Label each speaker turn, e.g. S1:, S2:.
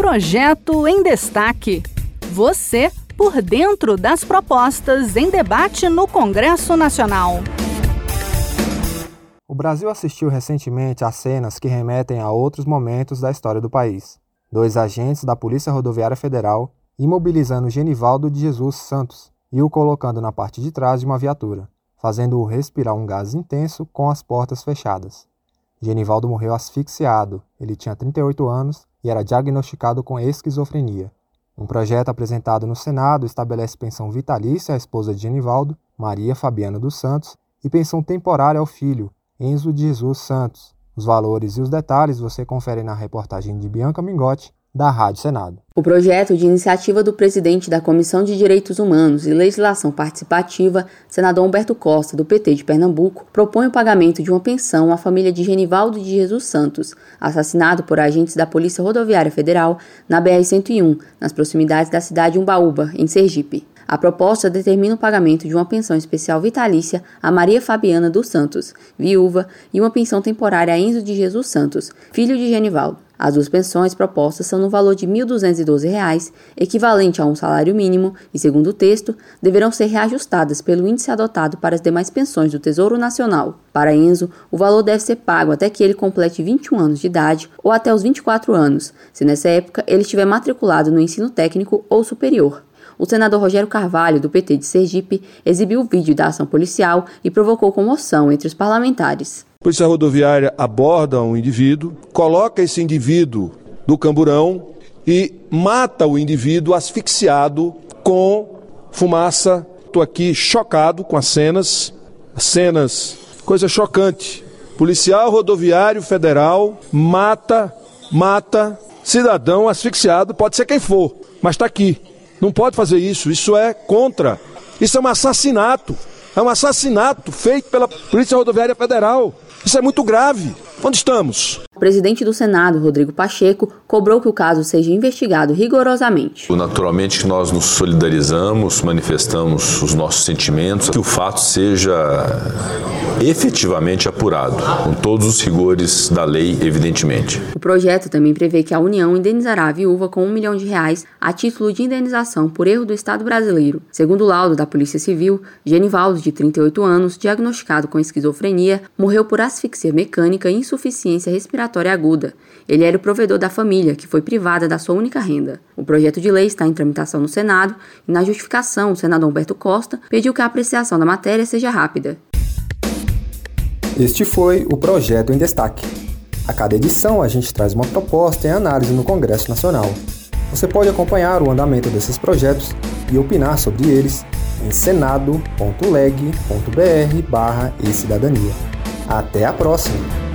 S1: Projeto em Destaque. Você por dentro das propostas em debate no Congresso Nacional.
S2: O Brasil assistiu recentemente a cenas que remetem a outros momentos da história do país. Dois agentes da Polícia Rodoviária Federal imobilizando Genivaldo de Jesus Santos e o colocando na parte de trás de uma viatura, fazendo-o respirar um gás intenso com as portas fechadas. Genivaldo morreu asfixiado. Ele tinha 38 anos e era diagnosticado com esquizofrenia. Um projeto apresentado no Senado estabelece pensão vitalícia à esposa de Genivaldo, Maria Fabiana dos Santos, e pensão temporária ao filho, Enzo de Jesus Santos. Os valores e os detalhes você confere na reportagem de Bianca Mingotti, da Rádio Senado.
S3: O projeto de iniciativa do presidente da Comissão de Direitos Humanos e Legislação Participativa, senador Humberto Costa, do PT de Pernambuco, propõe o pagamento de uma pensão à família de Genivaldo de Jesus Santos, assassinado por agentes da Polícia Rodoviária Federal na BR-101, nas proximidades da cidade de Umbaúba, em Sergipe. A proposta determina o pagamento de uma pensão especial vitalícia a Maria Fabiana dos Santos, viúva, e uma pensão temporária a Enzo de Jesus Santos, filho de Genivaldo. As duas pensões propostas são no valor de R$ 1.212, equivalente a um salário mínimo, e, segundo o texto, deverão ser reajustadas pelo índice adotado para as demais pensões do Tesouro Nacional. Para Enzo, o valor deve ser pago até que ele complete 21 anos de idade ou até os 24 anos, se nessa época ele estiver matriculado no ensino técnico ou superior o senador Rogério Carvalho, do PT de Sergipe, exibiu o vídeo da ação policial e provocou comoção entre os parlamentares.
S4: Polícia Rodoviária aborda um indivíduo, coloca esse indivíduo no camburão e mata o indivíduo asfixiado com fumaça. Estou aqui chocado com as cenas, as cenas, coisa chocante. Policial rodoviário federal mata, mata cidadão asfixiado, pode ser quem for, mas está aqui. Não pode fazer isso, isso é contra. Isso é um assassinato. É um assassinato feito pela Polícia Rodoviária Federal. Isso é muito grave. Onde estamos?
S3: O presidente do Senado, Rodrigo Pacheco, cobrou que o caso seja investigado rigorosamente.
S5: Naturalmente, nós nos solidarizamos, manifestamos os nossos sentimentos, que o fato seja efetivamente apurado, com todos os rigores da lei, evidentemente.
S3: O projeto também prevê que a União indenizará a viúva com um milhão de reais a título de indenização por erro do Estado brasileiro. Segundo o laudo da Polícia Civil, Genivaldo, de 38 anos, diagnosticado com esquizofrenia, morreu por asfixia mecânica e insuficiência respiratória aguda. Ele era o provedor da família, que foi privada da sua única renda. O projeto de lei está em tramitação no Senado e, na justificação, o senador Humberto Costa pediu que a apreciação da matéria seja rápida.
S2: Este foi o Projeto em Destaque. A cada edição, a gente traz uma proposta em análise no Congresso Nacional. Você pode acompanhar o andamento desses projetos e opinar sobre eles em senado.leg.br/e-cidadania. Até a próxima!